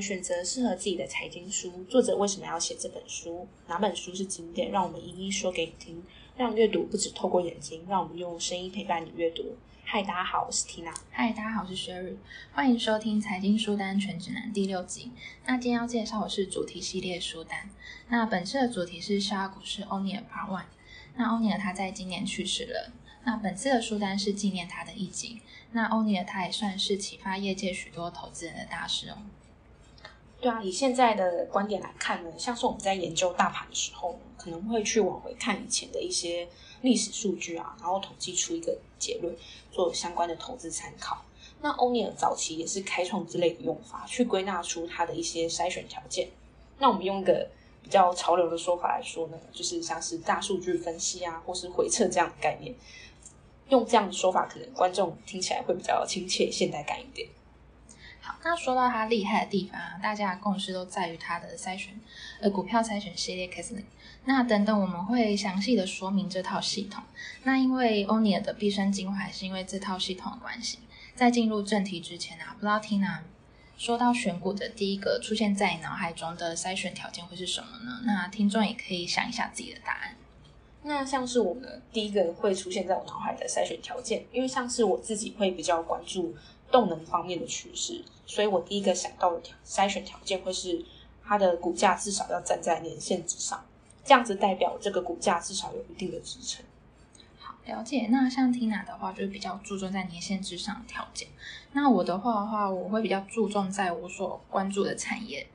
选择适合自己的财经书？作者为什么要写这本书？哪本书是经典？让我们一一说给你听。让阅读不止透过眼睛，让我们用声音陪伴你阅读。嗨，大家好，我是 Tina。嗨，大家好，我是 Sherry。欢迎收听《财经书单全指南》第六集。那今天要介绍的是主题系列书单。那本次的主题是沙股市欧尼尔 Part One。那欧尼尔他在今年去世了。那本次的书单是纪念他的一集。那欧尼尔他也算是启发业界许多投资人的大师哦。对啊，以现在的观点来看呢，像是我们在研究大盘的时候，可能会去往回看以前的一些历史数据啊，然后统计出一个结论，做相关的投资参考。那欧尼尔早期也是开创之类的用法，去归纳出它的一些筛选条件。那我们用一个比较潮流的说法来说呢，就是像是大数据分析啊，或是回测这样的概念。用这样的说法，可能观众听起来会比较亲切、现代感一点。那说到它厉害的地方啊，大家的共识都在于它的筛选，呃，股票筛选系列 k a s l i n 那等等我们会详细的说明这套系统。那因为欧尼尔的毕生精华是因为这套系统的关系。在进入正题之前啊，不知道 Tina 说到选股的第一个出现在脑海中的筛选条件会是什么呢？那听众也可以想一下自己的答案。那像是我的第一个会出现在我脑海的筛选条件，因为像是我自己会比较关注。动能方面的趋势，所以我第一个想到的条筛选条件会是它的股价至少要站在年线之上，这样子代表这个股价至少有一定的支撑。好，了解。那像 Tina 的话，就是比较注重在年线之上的条件。那我的话的话，我会比较注重在我所关注的产业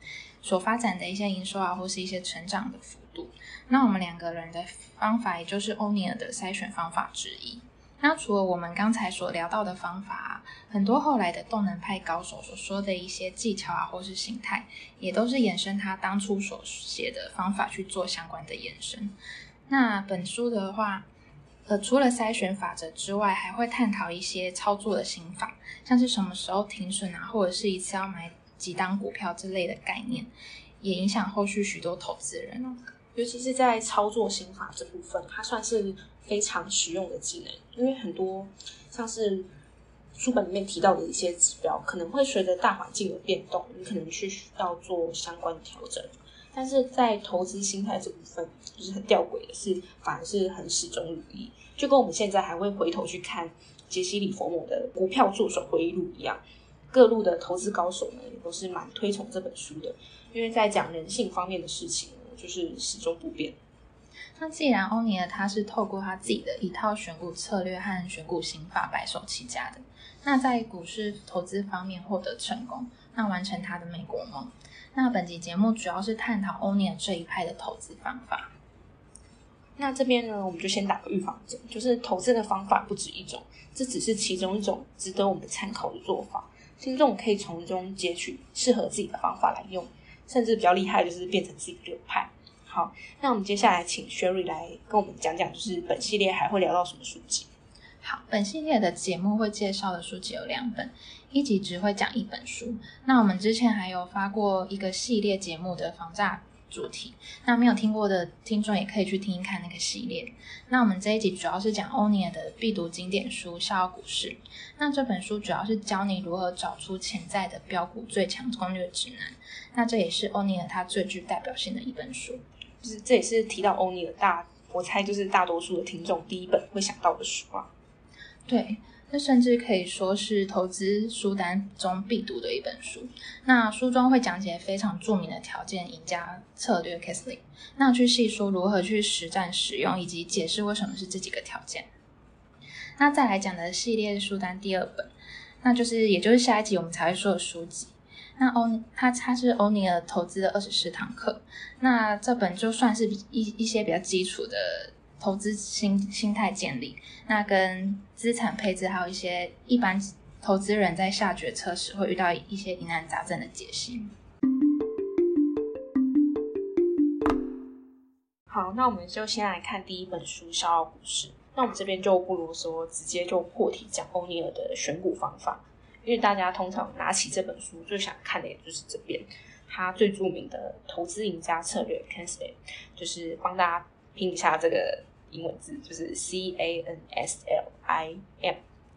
所发展的一些营收啊，或是一些成长的幅度。那我们两个人的方法，也就是欧尼尔的筛选方法之一。那除了我们刚才所聊到的方法，很多后来的动能派高手所说的一些技巧啊，或是形态，也都是延伸他当初所写的方法去做相关的延伸。那本书的话，呃，除了筛选法则之外，还会探讨一些操作的心法，像是什么时候停损啊，或者是一次要买几档股票之类的概念，也影响后续许多投资人。尤其是在操作心法这部分，它算是。非常实用的技能，因为很多像是书本里面提到的一些指标，可能会随着大环境的变动，你可能去要做相关的调整。但是在投资心态这部分，就是很吊诡的是，反而是很始终如一，就跟我们现在还会回头去看杰西·里佛姆的《股票助手回忆录》一样，各路的投资高手呢，也都是蛮推崇这本书的，因为在讲人性方面的事情，就是始终不变。那既然欧尼尔他是透过他自己的一套选股策略和选股心法白手起家的，那在股市投资方面获得成功，那完成他的美国梦。那本集节目主要是探讨欧尼尔这一派的投资方法。那这边呢，我们就先打个预防针，就是投资的方法不止一种，这只是其中一种值得我们参考的做法。听众可以从中截取适合自己的方法来用，甚至比较厉害就是变成自己的流派。好，那我们接下来请 Sherry 来跟我们讲讲，就是本系列还会聊到什么书籍？好，本系列的节目会介绍的书籍有两本，一集只会讲一本书。那我们之前还有发过一个系列节目的防诈主题，那没有听过的听众也可以去听一看那个系列。那我们这一集主要是讲欧尼尔的必读经典书《笑傲股市》。那这本书主要是教你如何找出潜在的标股最强攻略指南。那这也是欧尼尔他最具代表性的一本书。就是这也是提到欧尼尔大，我猜就是大多数的听众第一本会想到的书啊。对，那甚至可以说是投资书单中必读的一本书。那书中会讲解非常著名的条件赢家策略 c a s l i n g 那去细说如何去实战使用，以及解释为什么是这几个条件。那再来讲的系列书单第二本，那就是也就是下一集我们才会说的书籍。那欧他他是欧尼尔投资的二十四堂课，那这本就算是一一些比较基础的投资心心态建立，那跟资产配置，还有一些一般投资人在下决策时会遇到一些疑难杂症的解析。好，那我们就先来看第一本书《笑傲股市》。那我们这边就不啰嗦，直接就破题讲欧尼尔的选股方法。因为大家通常拿起这本书最想看的也就是这边，它最著名的投资赢家策略 c a n s l y 就是帮大家拼一下这个英文字，就是 C A N S L I M。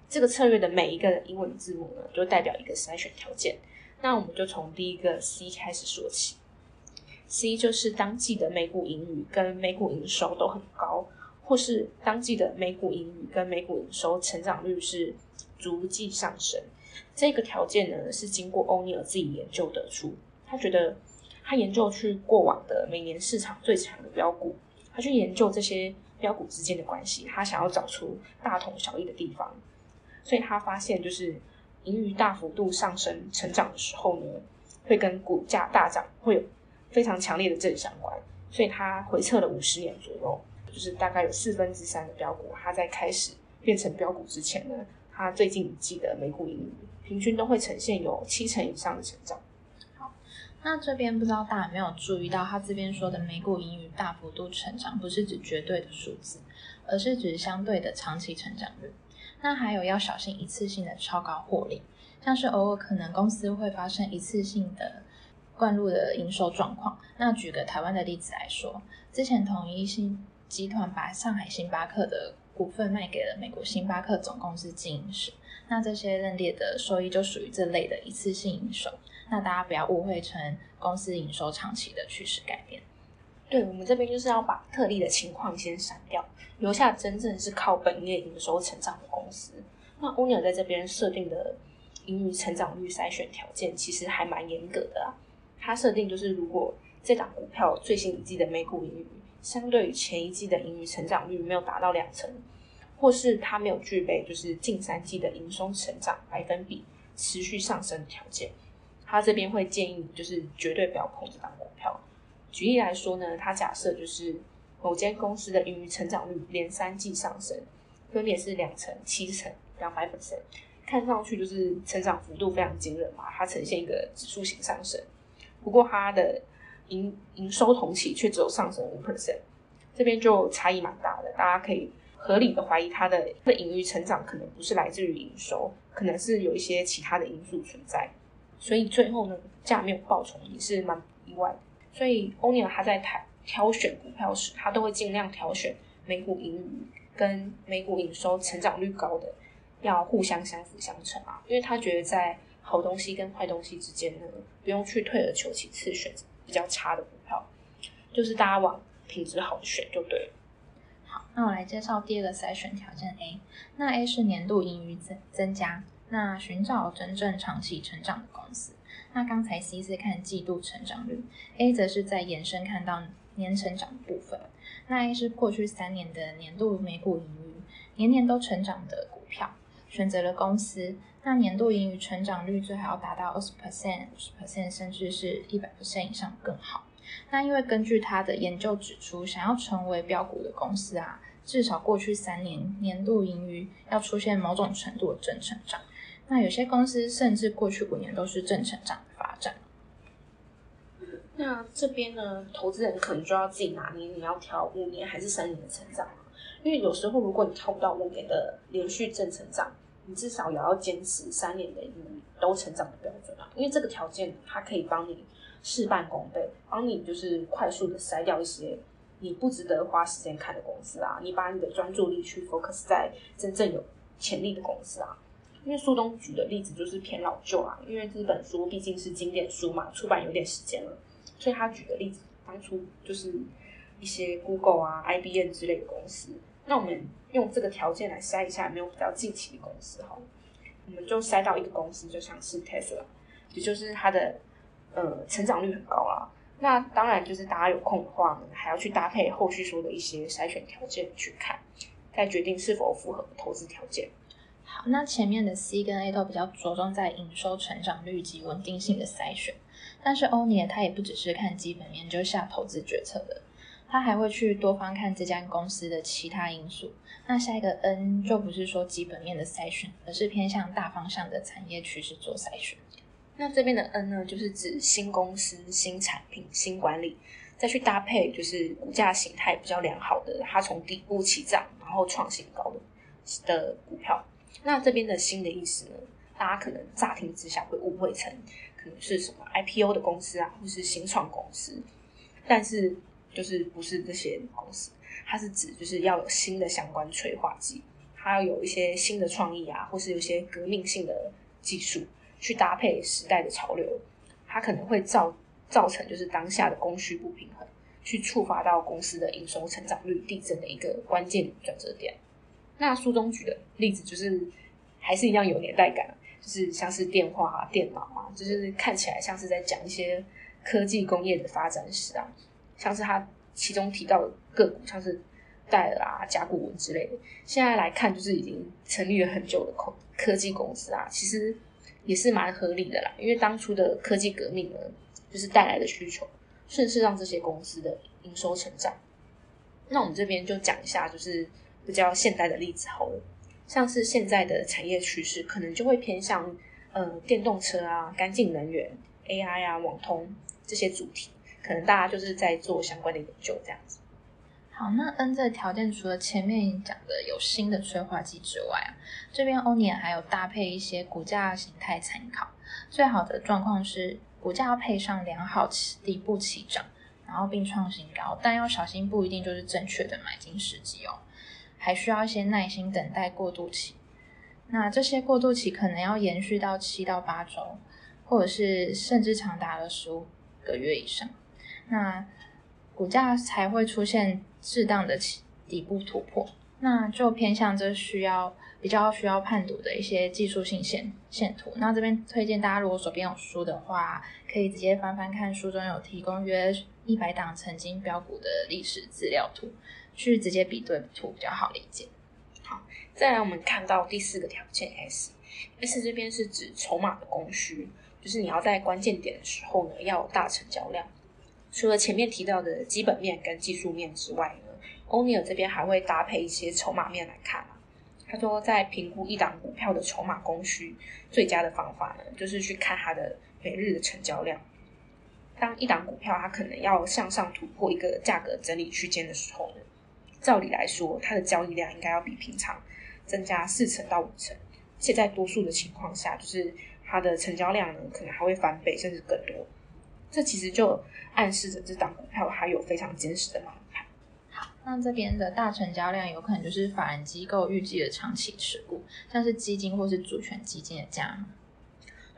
这个策略的每一个英文字母呢，就代表一个筛选条件。那我们就从第一个 C 开始说起。C 就是当季的每股盈余跟每股营收都很高，或是当季的每股盈余跟每股营收成长率是逐季上升。这个条件呢，是经过欧尼尔自己研究得出。他觉得他研究去过往的每年市场最强的标股，他去研究这些标股之间的关系，他想要找出大同小异的地方。所以他发现，就是盈余大幅度上升、成长的时候呢，会跟股价大涨会有非常强烈的正相关。所以他回测了五十年左右，就是大概有四分之三的标股，它在开始变成标股之前呢，它最近一季的每股盈余平均都会呈现有七成以上的成长。好，那这边不知道大家有没有注意到，他这边说的每股盈余大幅度成长，不是指绝对的数字，而是指相对的长期成长率。那还有要小心一次性的超高获利，像是偶尔可能公司会发生一次性的灌入的营收状况。那举个台湾的例子来说，之前统一新集团把上海星巴克的股份卖给了美国星巴克总公司经营时，那这些认列的收益就属于这类的一次性营收。那大家不要误会成公司营收长期的趋势改变。对我们这边就是要把特例的情况先删掉，留下真正是靠本业营收成长的公司。那欧尼尔在这边设定的盈余成长率筛选条件其实还蛮严格的啊。它设定就是如果这档股票最新一季的每股盈余相对于前一季的盈余成长率没有达到两成，或是它没有具备就是近三季的营收成长百分比持续上升的条件，他这边会建议你就是绝对不要碰这档股票。举例来说呢，他假设就是某间公司的盈余成长率连三季上升，分别是两成、七成、两百分看上去就是成长幅度非常惊人嘛，它呈现一个指数型上升。不过它的营营收同期却只有上升五 percent，这边就差异蛮大的。大家可以合理的怀疑它的的盈余成长可能不是来自于营收，可能是有一些其他的因素存在。所以最后呢，价没有爆冲也是蛮意外的。所以欧尼尔他在挑挑选股票时，他都会尽量挑选每股盈余跟每股营收成长率高的，要互相相辅相成啊。因为他觉得在好东西跟坏东西之间呢，不用去退而求其次选择比较差的股票，就是大家往品质好的选就对了。好，那我来介绍第二个筛选条件 A。那 A 是年度盈余增增加，那寻找真正长期成长的公司。那刚才 C 是看季度成长率，A 则是在延伸看到年成长部分。那 A 是过去三年的年度每股盈余，年年都成长的股票，选择了公司，那年度盈余成长率最好要达到二十 percent、十 percent，甚至是一百 percent 以上更好。那因为根据他的研究指出，想要成为标股的公司啊，至少过去三年年度盈余要出现某种程度的正成长。那有些公司甚至过去五年都是正成长的发展。那这边呢，投资人可能就要自己拿捏，你要挑五年还是三年的成长因为有时候如果你挑不到五年的连续正成长，你至少也要坚持三年的盈余都成长的标准啊。因为这个条件它可以帮你事半功倍，帮你就是快速的筛掉一些你不值得花时间看的公司啊，你把你的专注力去 focus 在真正有潜力的公司啊。因为苏东举的例子就是偏老旧啊，因为这本书毕竟是经典书嘛，出版有点时间了，所以他举的例子当初就是一些 Google 啊、IBM 之类的公司。那我们用这个条件来筛一下有没有比较近期的公司哈，我们就筛到一个公司，就像是 Tesla，也就是它的呃成长率很高啦。那当然就是大家有空的话，还要去搭配后续说的一些筛选条件去看，再决定是否符合投资条件。好，那前面的 C 跟 A 都比较着重在营收成长率及稳定性的筛选，但是欧尼尔他也不只是看基本面就下投资决策的，他还会去多方看这家公司的其他因素。那下一个 N 就不是说基本面的筛选，而是偏向大方向的产业趋势做筛选。那这边的 N 呢，就是指新公司、新产品、新管理，再去搭配就是股价形态比较良好的，它从底部起涨然后创新高的的股票。那这边的新的意思呢？大家可能乍听之下会误会成可能是什么 IPO 的公司啊，或是新创公司，但是就是不是这些公司，它是指就是要有新的相关催化剂，它要有一些新的创意啊，或是有一些革命性的技术去搭配时代的潮流，它可能会造造成就是当下的供需不平衡，去触发到公司的营收成长率递增的一个关键转折点。那书中举的例子就是还是一样有年代感，就是像是电话啊、电脑啊，就是看起来像是在讲一些科技工业的发展史啊，像是他其中提到的个股，像是戴尔啊、甲骨文之类的，现在来看就是已经成立了很久的科科技公司啊，其实也是蛮合理的啦，因为当初的科技革命呢，就是带来的需求，顺势让这些公司的营收成长。那我们这边就讲一下，就是比较现代的例子好了，像是现在的产业趋势，可能就会偏向呃电动车啊、干净能源、AI 啊、网通这些主题，可能大家就是在做相关的研究这样子。好，那 N 这条件除了前面讲的有新的催化剂之外啊，这边欧尼还有搭配一些股价形态参考。最好的状况是股价要配上良好起底部起涨，然后并创新高，但要小心不一定就是正确的买进时机哦，还需要一些耐心等待过渡期。那这些过渡期可能要延续到七到八周，或者是甚至长达了十五个月以上。那股价才会出现适当的底部突破，那就偏向这需要比较需要判读的一些技术性线线图。那这边推荐大家，如果手边有书的话，可以直接翻翻看书中有提供约一百档曾经标股的历史资料图，去直接比对图比较好理解。好，再来我们看到第四个条件 S，S 这边是指筹码的供需，就是你要在关键点的时候呢，要有大成交量。除了前面提到的基本面跟技术面之外呢，欧尼尔这边还会搭配一些筹码面来看啊。他说，在评估一档股票的筹码供需，最佳的方法呢，就是去看它的每日的成交量。当一档股票它可能要向上突破一个价格整理区间的时候呢，照理来说，它的交易量应该要比平常增加四成到五成，且在多数的情况下，就是它的成交量呢，可能还会翻倍甚至更多。这其实就暗示着这档股票它有非常坚实的买盘。好，那这边的大成交量有可能就是法人机构预计的长期持股，像是基金或是主权基金的价。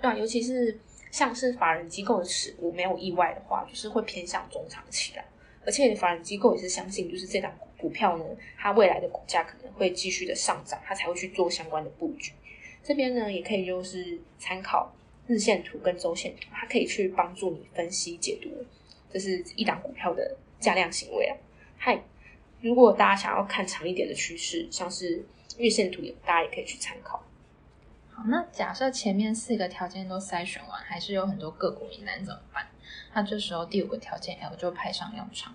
对啊，尤其是像是法人机构的持股，没有意外的话，就是会偏向中长期的。而且法人机构也是相信，就是这档股票呢，它未来的股价可能会继续的上涨，它才会去做相关的布局。这边呢，也可以就是参考。日线图跟周线图，它可以去帮助你分析解读，这是一档股票的价量行为啊。嗨，如果大家想要看长一点的趋势，像是月线图，大家也可以去参考。好，那假设前面四个条件都筛选完，还是有很多个股名单怎么办？那这时候第五个条件 L 就派上用场。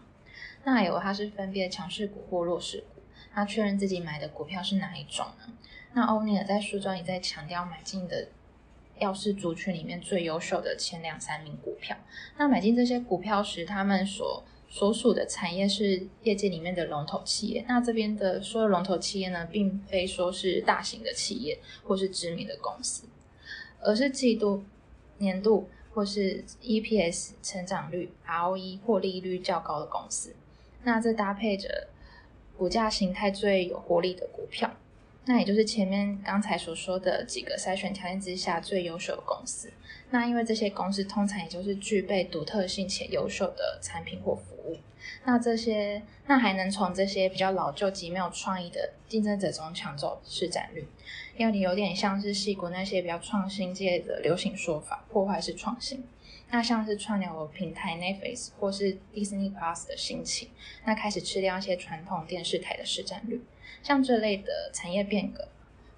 那 L 它是分别强势股或弱势股，那确认自己买的股票是哪一种呢？那欧尼尔在书中也在强调买进的。要是族群里面最优秀的前两三名股票，那买进这些股票时，他们所所属的产业是业界里面的龙头企业。那这边的说的龙头企业呢，并非说是大型的企业或是知名的公司，而是季度、年度或是 EPS 成长率、ROE 或利率较高的公司。那这搭配着股价形态最有活力的股票。那也就是前面刚才所说的几个筛选条件之下最优秀的公司。那因为这些公司通常也就是具备独特性且优秀的产品或服务。那这些那还能从这些比较老旧及没有创意的竞争者中抢走市占率，因为你有点像是戏骨那些比较创新界的流行说法，破坏式创新。那像是串流平台 Netflix 或是 Disney Plus 的兴起，那开始吃掉一些传统电视台的市占率。像这类的产业变革，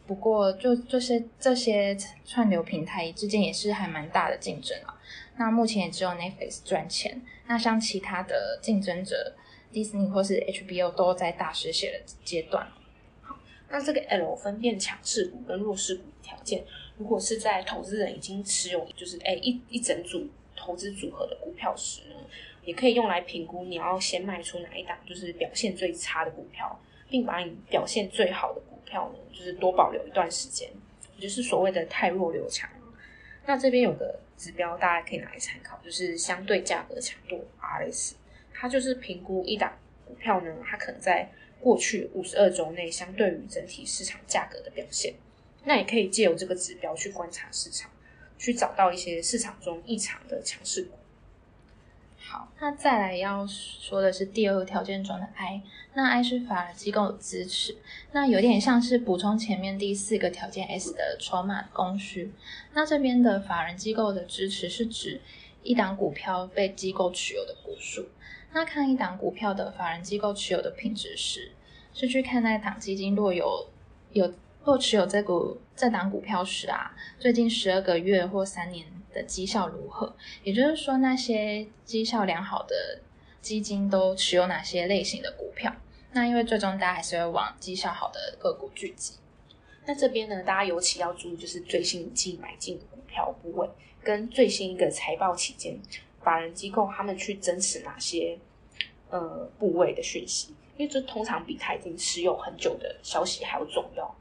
不过就就是这些串流平台之间也是还蛮大的竞争啊。那目前也只有 Netflix 赚钱，那像其他的竞争者 Disney 或是 HBO 都在大失血的阶段。那这个 L 分辨强势股跟弱势股的条件，如果是在投资人已经持有就是哎一一整组投资组合的股票时呢，也可以用来评估你要先卖出哪一档就是表现最差的股票。并把你表现最好的股票呢，就是多保留一段时间，也就是所谓的太弱留强。那这边有个指标，大家可以拿来参考，就是相对价格强度 RS，它就是评估一档股票呢，它可能在过去五十二周内相对于整体市场价格的表现。那也可以借由这个指标去观察市场，去找到一些市场中异常的强势股。好，那再来要说的是第二个条件中的 I，那 I 是法人机构的支持，那有点像是补充前面第四个条件 S 的筹码供需。那这边的法人机构的支持是指一档股票被机构持有的股数。那看一档股票的法人机构持有的品质时，是去看那档基金若有有若持有这股这档股票时啊，最近十二个月或三年。的绩效如何？也就是说，那些绩效良好的基金都持有哪些类型的股票？那因为最终大家还是会往绩效好的个股聚集。那这边呢，大家尤其要注意，就是最新一季买进股票部位，跟最新一个财报期间，法人机构他们去增持哪些呃部位的讯息？因为这通常比他已经持有很久的消息还要重要。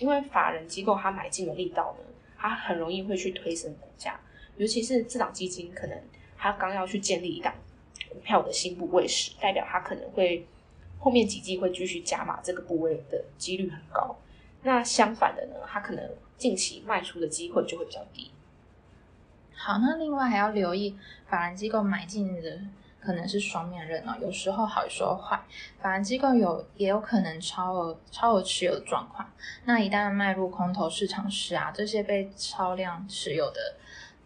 因为法人机构他买进的力道呢，它很容易会去推升股价。尤其是这档基金，可能他刚要去建立一档股票的新部位时，代表他可能会后面几季会继续加码这个部位的几率很高。那相反的呢，他可能近期卖出的机会就会比较低。好，那另外还要留意，法人机构买进的可能是双面刃哦，有时候好，有时候坏。法人机构有也有可能超额超额持有的状况。那一旦迈入空头市场时啊，这些被超量持有的。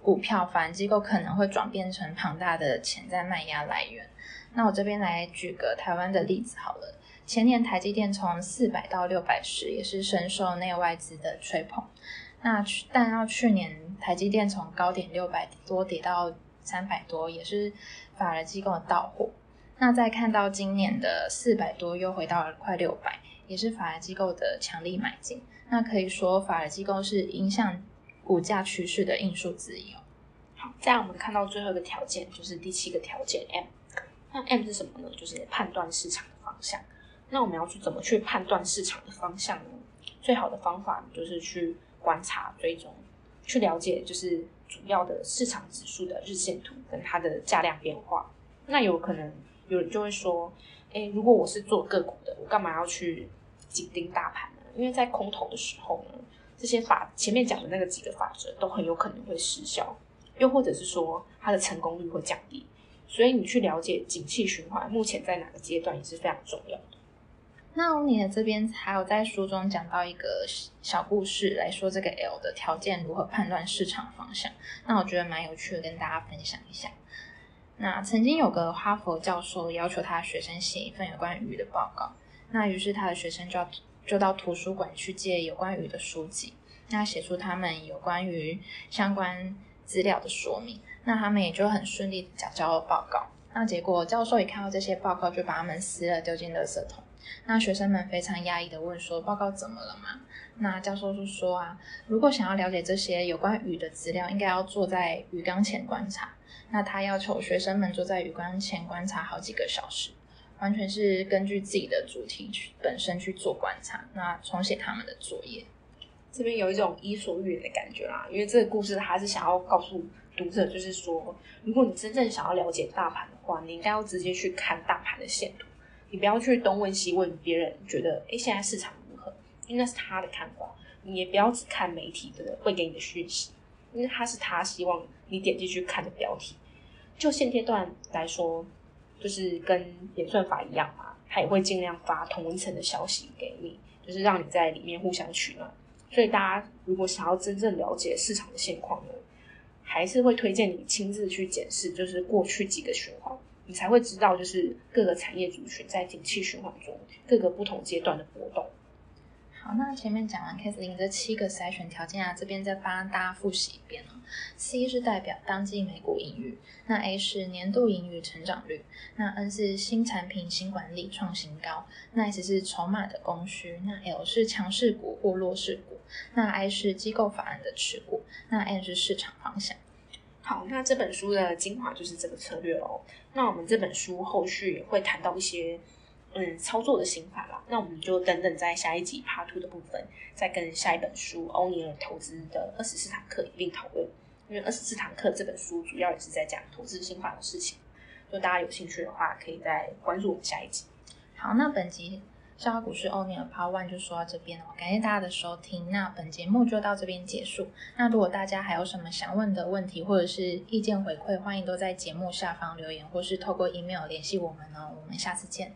股票法人机构可能会转变成庞大的潜在卖压来源。那我这边来举个台湾的例子好了。前年台积电从四百到六百时，也是深受内外资的吹捧。那但到去年台积电从高点六百多跌到三百多，也是法人机构的到货。那再看到今年的四百多又回到了快六百，也是法人机构的强力买进。那可以说法人机构是影响。股价趋势的因素之一哦。好，再我们看到最后一个条件，就是第七个条件 M。那 M 是什么呢？就是判断市场的方向。那我们要去怎么去判断市场的方向呢？最好的方法就是去观察、追踪，去了解就是主要的市场指数的日线图跟它的价量变化。那有可能有人就会说，哎，如果我是做个股的，我干嘛要去紧盯大盘呢？因为在空头的时候呢。这些法前面讲的那个几个法则都很有可能会失效，又或者是说它的成功率会降低，所以你去了解景气循环目前在哪个阶段也是非常重要的。那欧尼的这边还有在书中讲到一个小故事来说这个 L 的条件如何判断市场方向，那我觉得蛮有趣的，跟大家分享一下。那曾经有个哈佛教授要求他的学生写一份有关鱼的报告，那于是他的学生就要。就到图书馆去借有关鱼的书籍，那写出他们有关于相关资料的说明，那他们也就很顺利缴交了报告。那结果教授一看到这些报告，就把他们撕了丢进垃圾桶。那学生们非常压抑的问说：“报告怎么了嘛？”那教授就说：“啊，如果想要了解这些有关鱼的资料，应该要坐在鱼缸前观察。那他要求学生们坐在鱼缸前观察好几个小时。”完全是根据自己的主题去本身去做观察，那重写他们的作业。这边有一种伊索寓言的感觉啦，因为这个故事他是想要告诉读者，就是说，如果你真正想要了解大盘的话，你应该要直接去看大盘的线图，你不要去东问西问别人，觉得哎现在市场如何，因为那是他的看法。你也不要只看媒体的会给你的讯息，因为他是他希望你点进去看的标题。就现阶段来说。就是跟演算法一样嘛，它也会尽量发同一层的消息给你，就是让你在里面互相取暖。所以大家如果想要真正了解市场的现况呢，还是会推荐你亲自去检视，就是过去几个循环，你才会知道就是各个产业族群在景气循环中各个不同阶段的波动。好，那前面讲完 Case 零这七个筛选条件啊，这边再帮大家复习一遍哦。C 是代表当季每股盈余，那 A 是年度盈余成长率，那 N 是新产品新管理创新高，那 S 是筹码的供需，那 L 是强势股或弱势股，那 I 是机构法案的持股，那 N 是市场方向。好，那这本书的精华就是这个策略哦。那我们这本书后续也会谈到一些。嗯，操作的心法啦，那我们就等等在下一集 Part Two 的部分，再跟下一本书欧尼尔投资的二十四堂课一并讨论。因为二十四堂课这本书主要也是在讲投资心法的事情，就大家有兴趣的话，可以再关注我们下一集。好，那本集笑话股市欧尼尔 Part One 就说到这边了，感谢大家的收听。那本节目就到这边结束。那如果大家还有什么想问的问题或者是意见回馈，欢迎都在节目下方留言，或是透过 email 联系我们哦。我们下次见。